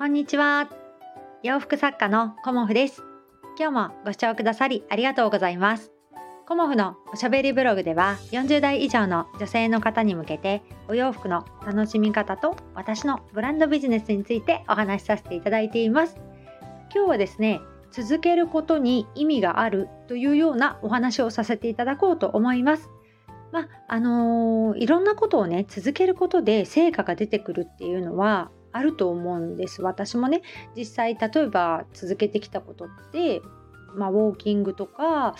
こんにちは。洋服作家のコモフです。今日もご視聴くださりありがとうございます。コモフのおしゃべりブログでは40代以上の女性の方に向けてお洋服の楽しみ方と私のブランドビジネスについてお話しさせていただいています。今日はですね、続けることに意味があるというようなお話をさせていただこうと思います。まあ、のー、いろんなことをね、続けることで成果が出てくるっていうのはあると思うんです私もね実際例えば続けてきたことって、まあ、ウォーキングとか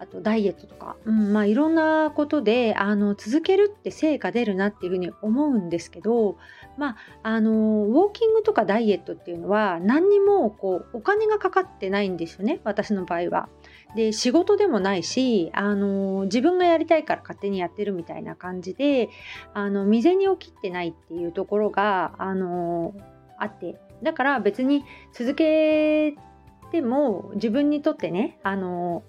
あとダイエットとか、うんまあ、いろんなことであの続けるって成果出るなっていうふうに思うんですけど、まあ、あのウォーキングとかダイエットっていうのは何にもこうお金がかかってないんですよね私の場合は。で仕事でもないしあの自分がやりたいから勝手にやってるみたいな感じであの未然を切ってないっていうところがあのあってだから別に続けても自分にとってねあの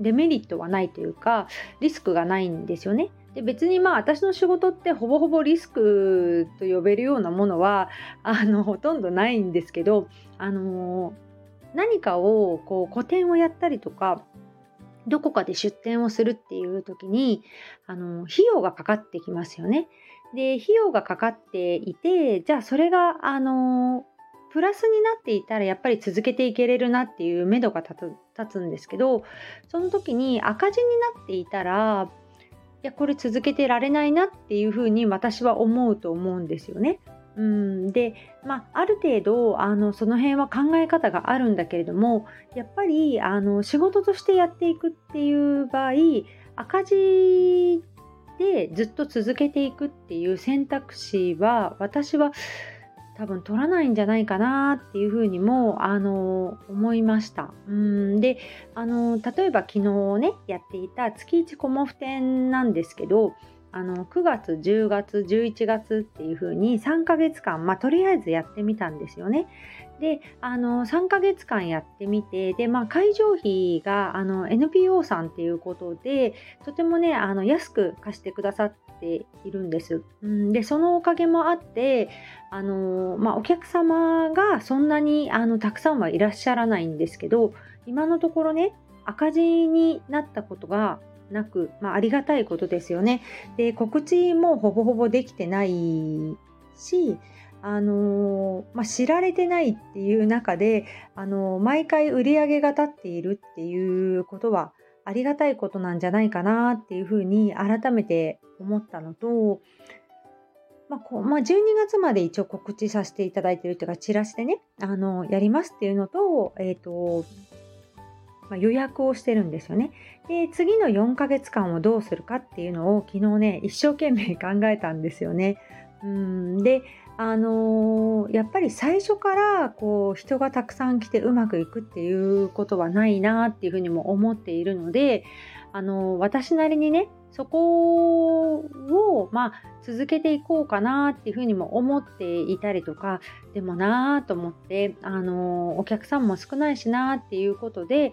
デメリットはないというかリスクがないんですよね。で別にまあ私の仕事ってほぼほぼリスクと呼べるようなものはあのほとんどないんですけどあの何かをこう個展をやったりとかどこかで出店をするっていう時にあの費用がかかってきますよね。で費用がかかっていてじゃあそれがあのプラスになっていたらやっぱり続けていけれるなっていう目処が立つんですけどその時に赤字になっていたらいやこれ続けてられないなっていうふうに私は思うと思うんですよね。うん、で、まあ、ある程度あのその辺は考え方があるんだけれどもやっぱりあの仕事としてやっていくっていう場合赤字でずっと続けていくっていう選択肢は私は多分取らないんじゃないかなっていうふうにもあの思いました。うんであの例えば昨日ねやっていた月1コモフ展なんですけどあの9月10月11月っていう風に3ヶ月間、まあ、とりあえずやってみたんですよね。であの3ヶ月間やってみてで、まあ、会場費があの NPO さんっていうことでとてもねあの安く貸してくださっているんです。うん、でそのおかげもあってあの、まあ、お客様がそんなにあのたくさんはいらっしゃらないんですけど今のところね赤字になったことがなく、まあ、ありがたいことですよね。で告知もほぼほぼできてないし、あのー、まあ、知られてないっていう中で、あのー、毎回売り上げが立っているっていうことはありがたいことなんじゃないかなっていうふうに改めて思ったのと、まあこうまあ、12月まで一応告知させていただいているというかチラシでねあのやりますっていうのと,、えーとまあ、予約をしてるんですよね。で次の4ヶ月間をどうするかっていうのを昨日ね一生懸命考えたんですよね。うんであのー、やっぱり最初からこう人がたくさん来てうまくいくっていうことはないなっていうふうにも思っているので、あのー、私なりにねそこを、まあ、続けていこうかなっていうふうにも思っていたりとかでもなぁと思って、あのー、お客さんも少ないしなっていうことで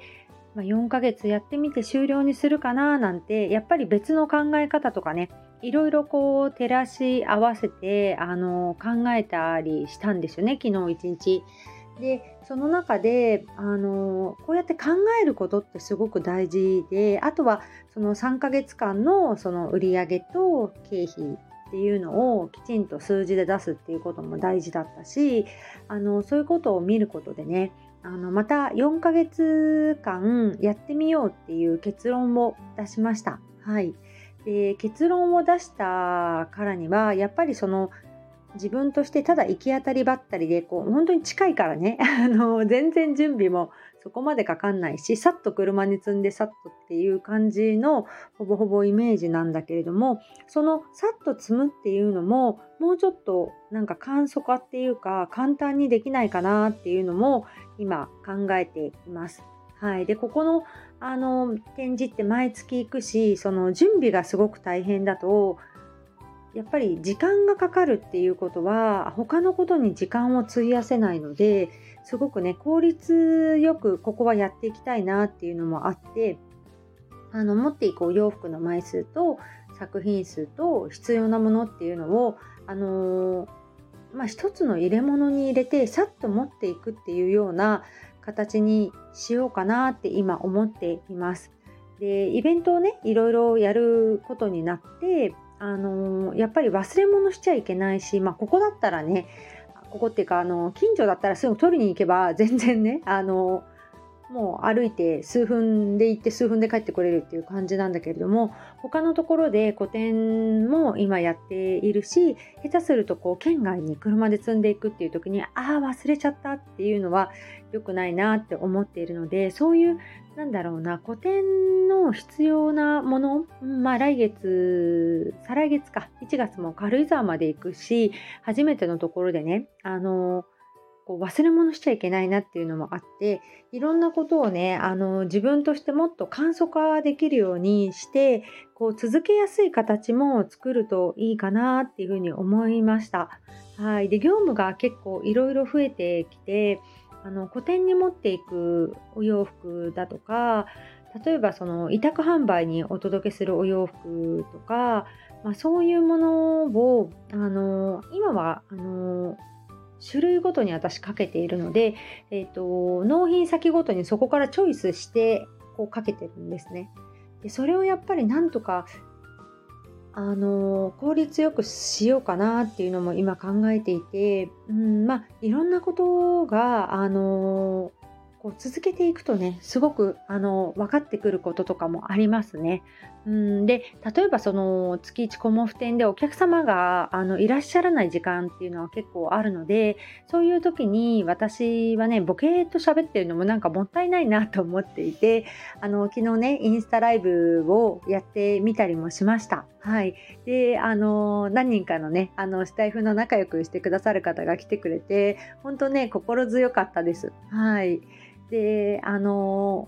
まあ、4ヶ月やってみて終了にするかななんてやっぱり別の考え方とかねいろいろこう照らし合わせてあの考えたりしたんですよね昨日一日。でその中であのこうやって考えることってすごく大事であとはその3ヶ月間のその売上と経費っていうのをきちんと数字で出すっていうことも大事だったしあのそういうことを見ることでねあのまた4ヶ月間やってみようっていう結論を出しました。はい、で結論を出したからにはやっぱりその自分としてただ行き当たりばったりでこう本当に近いからね あの全然準備もそこまでかかんないしさっと車に積んでさっとっていう感じのほぼほぼイメージなんだけれどもそのさっと積むっていうのももうちょっとなんか簡素化っていうか簡単にできないかなっていうのも今考えています。はい、でここのあの展示って毎月行くしその準備がすごく大変だとやっぱり時間がかかるっていうことは他のことに時間を費やせないのですごくね効率よくここはやっていきたいなっていうのもあってあの持っていくお洋服の枚数と作品数と必要なものっていうのをあのー、まあ、一つの入れ物に入れてさっと持っていくっていうような形にしようかなって今思っています。でイベントをねいろいろやることになってあのー、やっぱり忘れ物しちゃいけないし、まあ、ここだったらねここっていうかあの近所だったらすぐ取りに行けば全然ねあのもう歩いて数分で行って数分で帰ってこれるっていう感じなんだけれども他のところで個展も今やっているし下手するとこう県外に車で積んでいくっていう時にああ忘れちゃったっていうのは良くないなって思っているのでそういうなんだろうな個展の必要なものまあ来月再来月か1月も軽井沢まで行くし初めてのところでねあのこう忘れ物しちゃいけないなっていうのもあっていろんなことをねあの自分としてもっと簡素化できるようにしてこう続けやすい形も作るといいかなっていうふうに思いました。はい、で業務が結構いろいろ増えてきてあの個展に持っていくお洋服だとか例えばその委託販売にお届けするお洋服とか、まあ、そういうものをあの今はあの種類ごとに私かけているので、えーと、納品先ごとにそこからチョイスしてこうかけてるんですね。でそれをやっぱりなんとかあの効率よくしようかなっていうのも今考えていて、うん、まあいろんなことがあのこう続けていくとねすごくあの分かってくることとかもありますね。うんで例えばその月1コモフ店でお客様があのいらっしゃらない時間っていうのは結構あるのでそういう時に私はねボケーっと喋ってるのもなんかもったいないなと思っていてあの昨日ねインスタライブをやってみたりもしました。はい、であの何人かのねあのスタイフの仲良くしてくださる方が来てくれて本当ね心強かったです。はいであの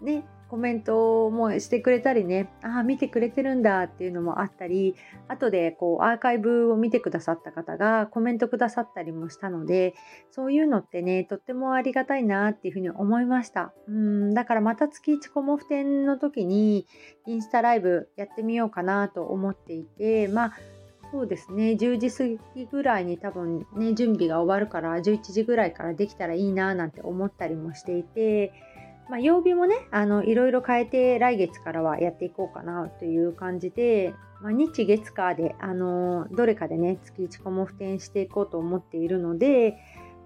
ねコメントもしてくれたりねああ見てくれてるんだっていうのもあったり後でこうアーカイブを見てくださった方がコメントくださったりもしたのでそういうのってねとってもありがたいなっていうふうに思いました。うんだからまた月1コモフ展の時にインスタライブやってみようかなと思っていてまあそうですね10時過ぎぐらいに多分ね準備が終わるから11時ぐらいからできたらいいななんて思ったりもしていて、まあ、曜日もねあのいろいろ変えて来月からはやっていこうかなという感じで、まあ、日月火であのどれかでね月1個も付点していこうと思っているので、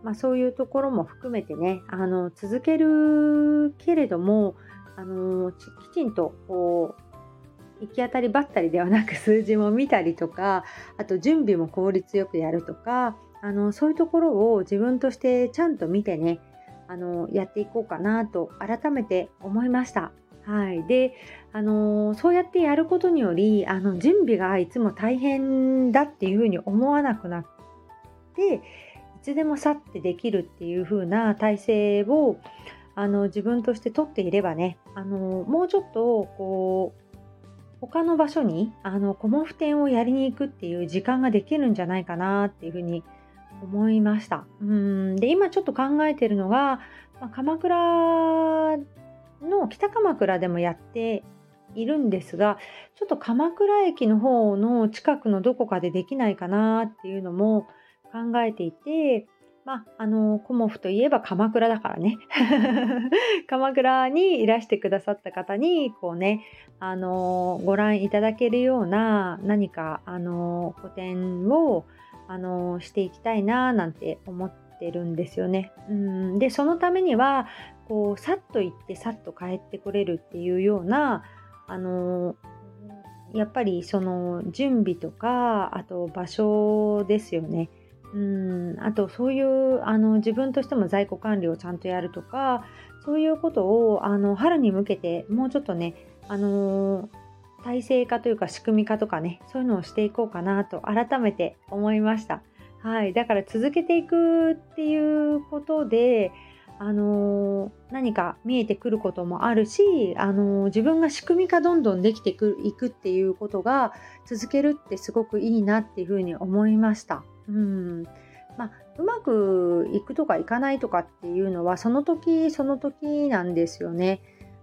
まあ、そういうところも含めてねあの続けるけれどもあのきちんとこう行き当たりばったりではなく数字も見たりとかあと準備も効率よくやるとかあのそういうところを自分としてちゃんと見てねあのやっていこうかなと改めて思いました。はい、で、あのそうやってやることによりあの準備がいつも大変だっていうふうに思わなくなっていつでも去ってできるっていう風な体制をあの自分として取っていればねあのもうちょっとこう他の場所にあのコモフ展をやりに行くっていう時間ができるんじゃないかなっていうふうに思思いました。うんで今ちょっと考えてるのが、まあ、鎌倉の北鎌倉でもやっているんですがちょっと鎌倉駅の方の近くのどこかでできないかなっていうのも考えていてまあ、あのコモフといえば鎌倉だからね 鎌倉にいらしてくださった方にこうねあのご覧いただけるような何かあの個展をあのしていきたいななんて思ってるんですよね。うんでそのためにはこうさっと行ってさっと帰ってこれるっていうようなあのやっぱりその準備とかあと場所ですよね。うんあとそういうあの自分としても在庫管理をちゃんとやるとかそういうことをあの春に向けてもうちょっとねあの体制化というか仕組み化とかねそういうのをしていこうかなと改めて思いました。はい、だから続けていくっていうことであの何か見えてくることもあるし、あの自分が仕組み化どんどんできていくっていうことが続けるってすごくいいなっていうふうに思いました。うんまあ、うまくいくとかいかないとかっていうのはその時その時なんですよね。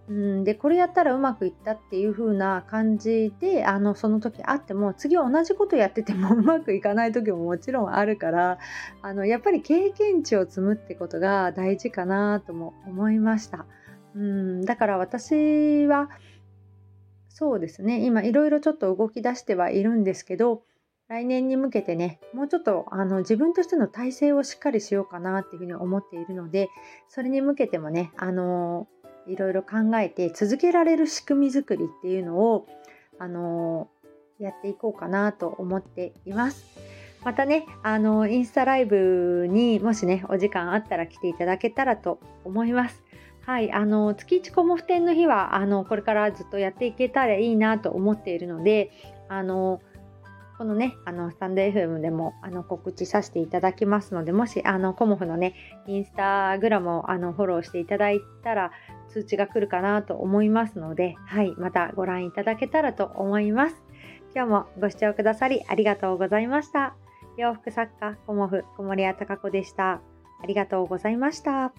うん、でこれやったらうまくいったっていう風な感じであのその時あっても次は同じことやってても うまくいかない時ももちろんあるからあのやっぱり経験値を積むってことが大事かなとも思いました。うん、だから私はそうですね今いろいろちょっと動き出してはいるんですけど来年に向けてねもうちょっとあの自分としての体制をしっかりしようかなっていうふうに思っているのでそれに向けてもねあのいろいろ考えて続けられる仕組み作りっていうのをあのやっていこうかなと思っています。またね、あの、インスタライブにもしね、お時間あったら来ていただけたらと思います。はい、あの、月一コモフ展の日は、あの、これからずっとやっていけたらいいなと思っているので、あの、このね、あの、スタンド FM でも、あの、告知させていただきますので、もし、あの、コモフのね、インスタグラムを、あの、フォローしていただいたら、通知が来るかなと思いますので、はい、またご覧いただけたらと思います。今日もご視聴くださりありがとうございました。洋服作家、コモフ、小森屋隆子でした。ありがとうございました。